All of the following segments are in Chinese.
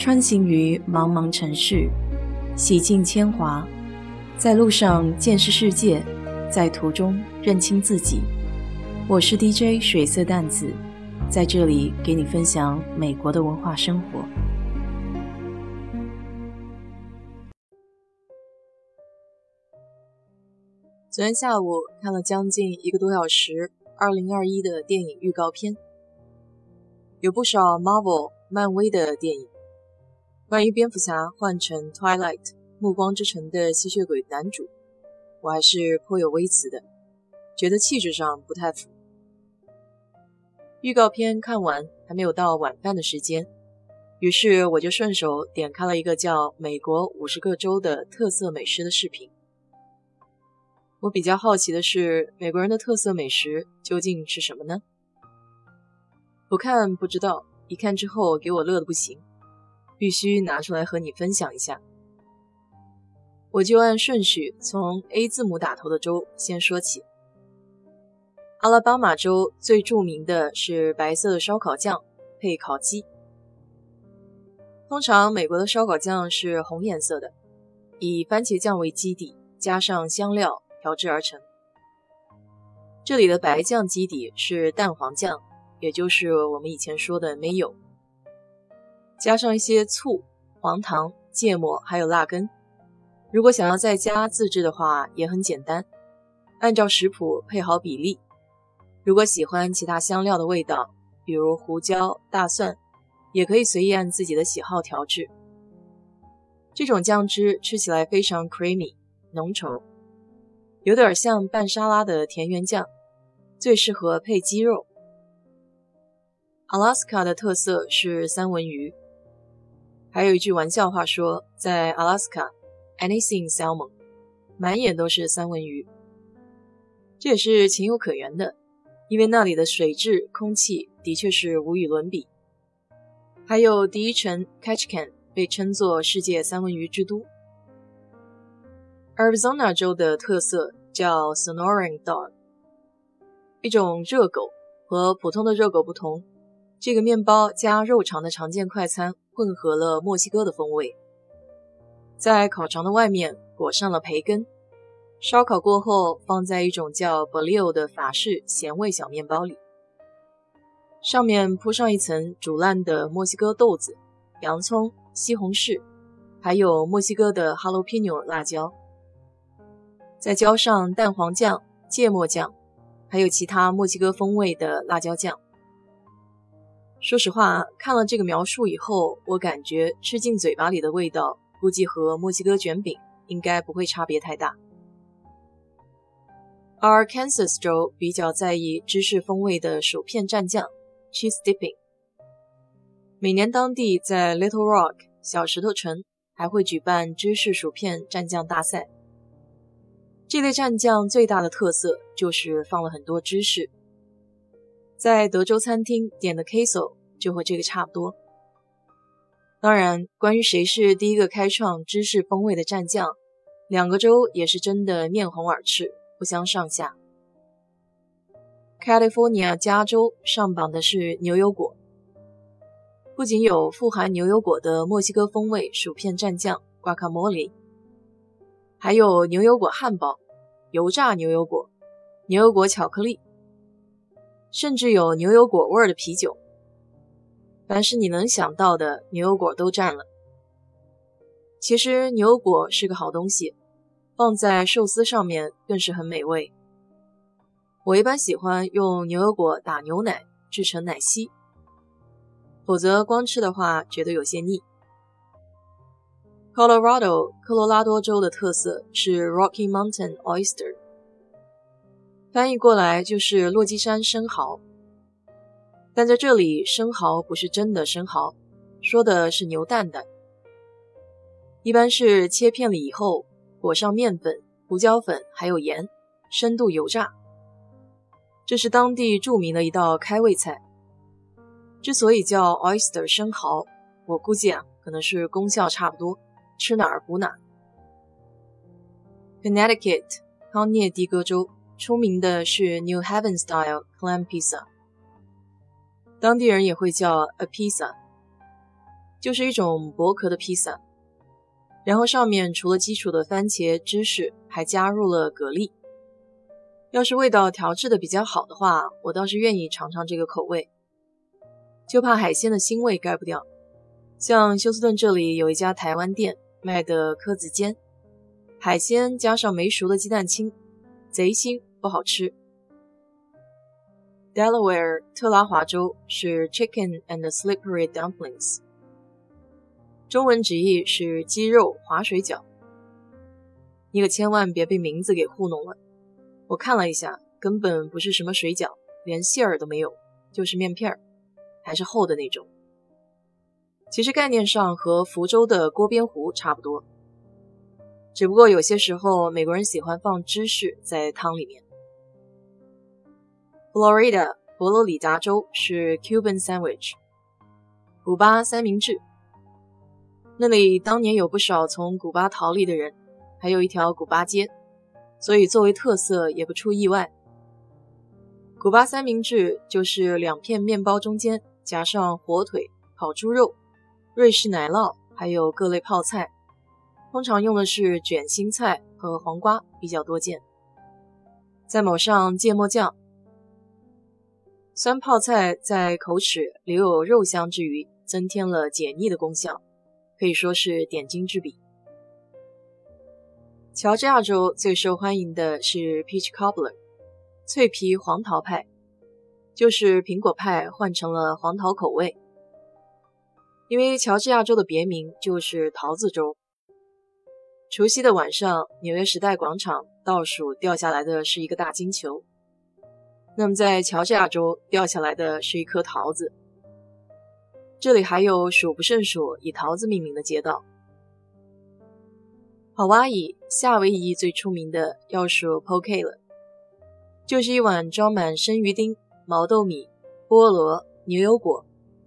穿行于茫茫城市，洗尽铅华，在路上见识世界，在途中认清自己。我是 DJ 水色淡子，在这里给你分享美国的文化生活。昨天下午看了将近一个多小时二零二一的电影预告片，有不少 Marvel 漫威的电影。关于蝙蝠侠换成 Twilight 暮光之城的吸血鬼男主，我还是颇有微词的，觉得气质上不太符。预告片看完还没有到晚饭的时间，于是我就顺手点开了一个叫《美国五十个州的特色美食》的视频。我比较好奇的是，美国人的特色美食究竟是什么呢？不看不知道，一看之后给我乐得不行，必须拿出来和你分享一下。我就按顺序从 A 字母打头的州先说起。阿拉巴马州最著名的是白色的烧烤酱配烤鸡。通常美国的烧烤酱是红颜色的，以番茄酱为基底，加上香料。调制而成。这里的白酱基底是蛋黄酱，也就是我们以前说的 mayo，加上一些醋、黄糖、芥末，还有辣根。如果想要在家自制的话，也很简单，按照食谱配好比例。如果喜欢其他香料的味道，比如胡椒、大蒜，也可以随意按自己的喜好调制。这种酱汁吃起来非常 creamy，浓稠。有点像拌沙拉的田园酱，最适合配鸡肉。Alaska 的特色是三文鱼，还有一句玩笑话说，在阿拉斯卡，anything salmon，满眼都是三文鱼。这也是情有可原的，因为那里的水质、空气的确是无与伦比。还有第一城 Ketchikan 被称作世界三文鱼之都。Arizona 州的特色叫 Sonoran Dog，一种热狗，和普通的热狗不同，这个面包加肉肠的常见快餐混合了墨西哥的风味，在烤肠的外面裹上了培根，烧烤过后放在一种叫 b o l i o 的法式咸味小面包里，上面铺上一层煮烂的墨西哥豆子、洋葱、西红柿，还有墨西哥的 Jalapeno 辣椒。再浇上蛋黄酱、芥末酱，还有其他墨西哥风味的辣椒酱。说实话，看了这个描述以后，我感觉吃进嘴巴里的味道，估计和墨西哥卷饼应该不会差别太大。而 Kansas 州比较在意芝士风味的薯片蘸酱 （cheese dipping）。每年当地在 Little Rock 小石头城还会举办芝士薯片蘸酱大赛。这类蘸酱最大的特色就是放了很多芝士，在德州餐厅点的 queso 就和这个差不多。当然，关于谁是第一个开创芝士风味的蘸酱，两个州也是真的面红耳赤，不相上下。California 加州上榜的是牛油果，不仅有富含牛油果的墨西哥风味薯片蘸酱 Guacamole。还有牛油果汉堡、油炸牛油果、牛油果巧克力，甚至有牛油果味儿的啤酒。凡是你能想到的牛油果都占了。其实牛油果是个好东西，放在寿司上面更是很美味。我一般喜欢用牛油果打牛奶制成奶昔，否则光吃的话觉得有些腻。Colorado 科罗拉多州的特色是 Rocky Mountain Oyster，翻译过来就是落基山生蚝。但在这里，生蚝不是真的生蚝，说的是牛蛋蛋。一般是切片了以后，裹上面粉、胡椒粉还有盐，深度油炸。这是当地著名的一道开胃菜。之所以叫 Oyster 生蚝，我估计啊，可能是功效差不多。吃哪儿补哪。Connecticut 康涅狄格州出名的是 New Heaven Style Clam Pizza，当地人也会叫 a pizza。就是一种薄壳的披萨，然后上面除了基础的番茄芝士，还加入了蛤蜊。要是味道调制的比较好的话，我倒是愿意尝尝这个口味，就怕海鲜的腥味盖不掉。像休斯顿这里有一家台湾店卖的蚵子煎，海鲜加上没熟的鸡蛋清，贼腥不好吃。Delaware 特拉华州是 Chicken and Slippery Dumplings。中文直译是鸡肉滑水饺，你可千万别被名字给糊弄了。我看了一下，根本不是什么水饺，连馅儿都没有，就是面片儿，还是厚的那种。其实概念上和福州的锅边糊差不多，只不过有些时候美国人喜欢放芝士在汤里面。Florida 佛罗里达州是 Cuban Sandwich，古巴三明治。那里当年有不少从古巴逃离的人，还有一条古巴街，所以作为特色也不出意外。古巴三明治就是两片面包中间夹上火腿、烤猪肉、瑞士奶酪，还有各类泡菜，通常用的是卷心菜和黄瓜比较多见，再抹上芥末酱。酸泡菜在口齿留有肉香之余，增添了解腻的功效。可以说是点睛之笔。乔治亚州最受欢迎的是 Peach Cobbler，脆皮黄桃派，就是苹果派换成了黄桃口味。因为乔治亚州的别名就是桃子州。除夕的晚上，纽约时代广场倒数掉下来的是一个大金球，那么在乔治亚州掉下来的是一颗桃子。这里还有数不胜数以桃子命名的街道。好哇伊夏威夷最出名的要数 Poke 了，就是一碗装满生鱼丁、毛豆米、菠萝、牛油果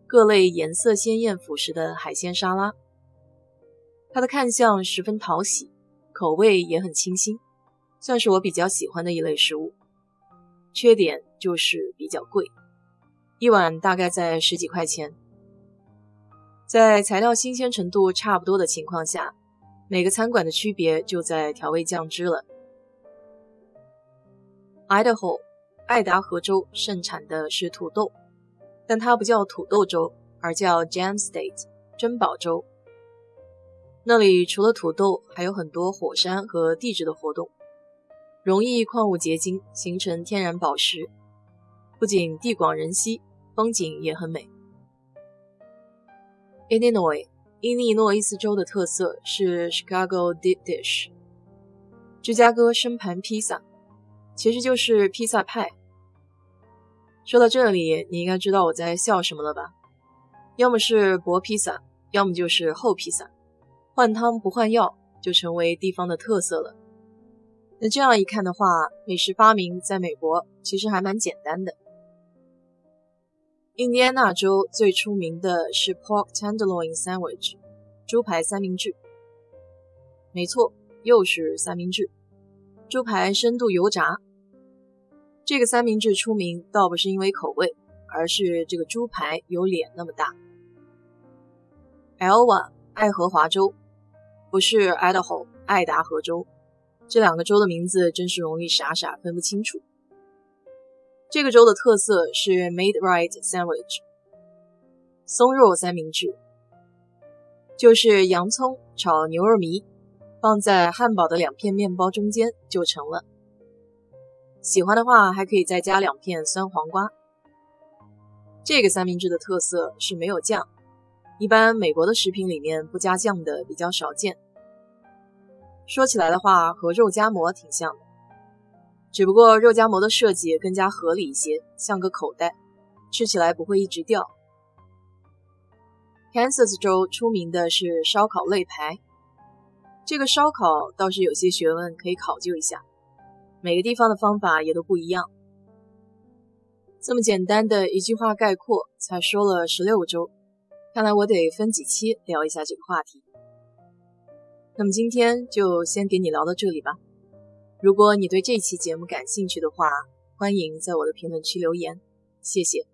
各类颜色鲜艳辅食的海鲜沙拉。它的看相十分讨喜，口味也很清新，算是我比较喜欢的一类食物。缺点就是比较贵，一碗大概在十几块钱。在材料新鲜程度差不多的情况下，每个餐馆的区别就在调味酱汁了。Idaho，爱达荷州盛产的是土豆，但它不叫土豆州，而叫 Jam State，珍宝州。那里除了土豆，还有很多火山和地质的活动，容易矿物结晶形成天然宝石，不仅地广人稀，风景也很美。Illinois，伊利诺伊斯州的特色是 Chicago Deep Dish，芝加哥生盘披萨，其实就是披萨派。说到这里，你应该知道我在笑什么了吧？要么是薄披萨，要么就是厚披萨，换汤不换药，就成为地方的特色了。那这样一看的话，美食发明在美国其实还蛮简单的。印第安纳州最出名的是 Pork Tenderloin Sandwich，猪排三明治。没错，又是三明治，猪排深度油炸。这个三明治出名倒不是因为口味，而是这个猪排有脸那么大。Iowa 爱荷华州，不是 Idaho 爱达荷州，这两个州的名字真是容易傻傻分不清楚。这个州的特色是 Made Right Sandwich，松肉三明治，就是洋葱炒牛肉糜，放在汉堡的两片面包中间就成了。喜欢的话还可以再加两片酸黄瓜。这个三明治的特色是没有酱，一般美国的食品里面不加酱的比较少见。说起来的话，和肉夹馍挺像的。只不过肉夹馍的设计更加合理一些，像个口袋，吃起来不会一直掉。Kansas 州出名的是烧烤肋排，这个烧烤倒是有些学问，可以考究一下。每个地方的方法也都不一样。这么简单的一句话概括，才说了十六个州，看来我得分几期聊一下这个话题。那么今天就先给你聊到这里吧。如果你对这期节目感兴趣的话，欢迎在我的评论区留言，谢谢。